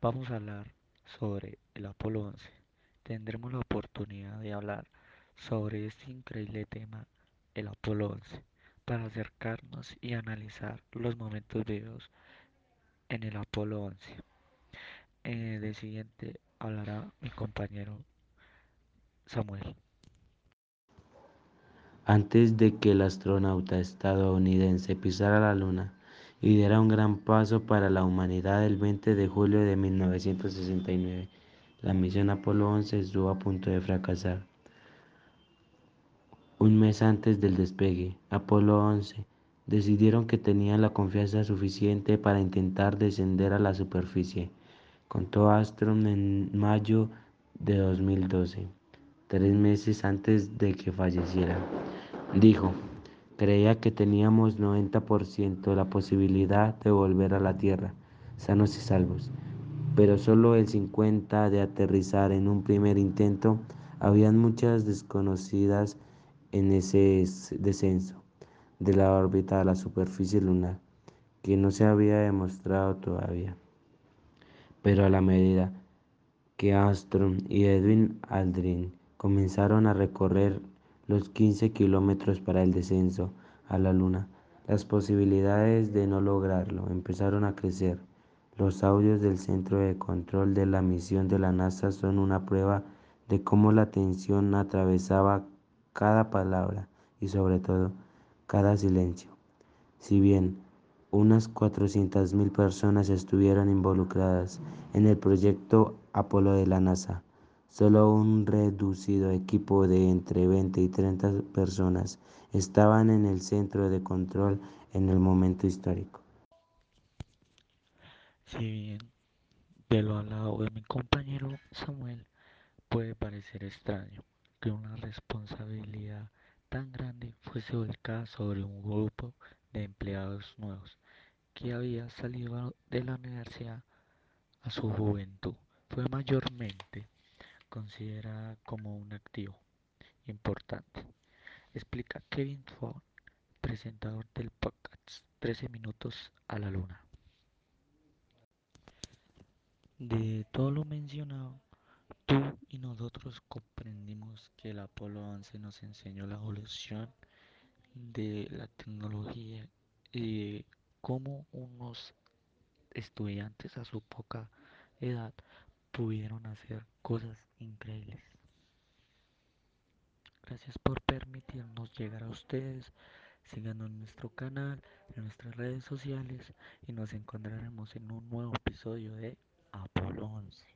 Vamos a hablar sobre el Apolo 11. Tendremos la oportunidad de hablar sobre este increíble tema, el Apolo 11, para acercarnos y analizar los momentos vividos en el Apolo 11. Eh, de siguiente hablará mi compañero Samuel. Antes de que el astronauta estadounidense pisara la Luna y diera un gran paso para la humanidad el 20 de julio de 1969, la misión Apolo 11 estuvo a punto de fracasar. Un mes antes del despegue, Apolo 11 decidieron que tenían la confianza suficiente para intentar descender a la superficie. Contó Armstrong en mayo de 2012 tres meses antes de que falleciera. Dijo, creía que teníamos 90% la posibilidad de volver a la Tierra, sanos y salvos, pero solo el 50% de aterrizar en un primer intento. Habían muchas desconocidas en ese descenso de la órbita a la superficie lunar, que no se había demostrado todavía. Pero a la medida que Armstrong y Edwin Aldrin comenzaron a recorrer los 15 kilómetros para el descenso a la Luna. Las posibilidades de no lograrlo empezaron a crecer. Los audios del centro de control de la misión de la NASA son una prueba de cómo la tensión atravesaba cada palabra y sobre todo cada silencio. Si bien unas 400.000 personas estuvieron involucradas en el proyecto Apolo de la NASA, Solo un reducido equipo de entre 20 y 30 personas estaban en el centro de control en el momento histórico. Si bien de lo al lado de mi compañero Samuel puede parecer extraño que una responsabilidad tan grande fuese volcada sobre un grupo de empleados nuevos que había salido de la universidad a su juventud, fue mayormente considera como un activo importante. Explica Kevin Ford, presentador del podcast 13 minutos a la luna. De todo lo mencionado, tú y nosotros comprendimos que el Apolo 11 nos enseñó la evolución de la tecnología y cómo unos estudiantes a su poca edad pudieron hacer cosas increíbles. Gracias por permitirnos llegar a ustedes. Síganos en nuestro canal, en nuestras redes sociales y nos encontraremos en un nuevo episodio de Apolo 11.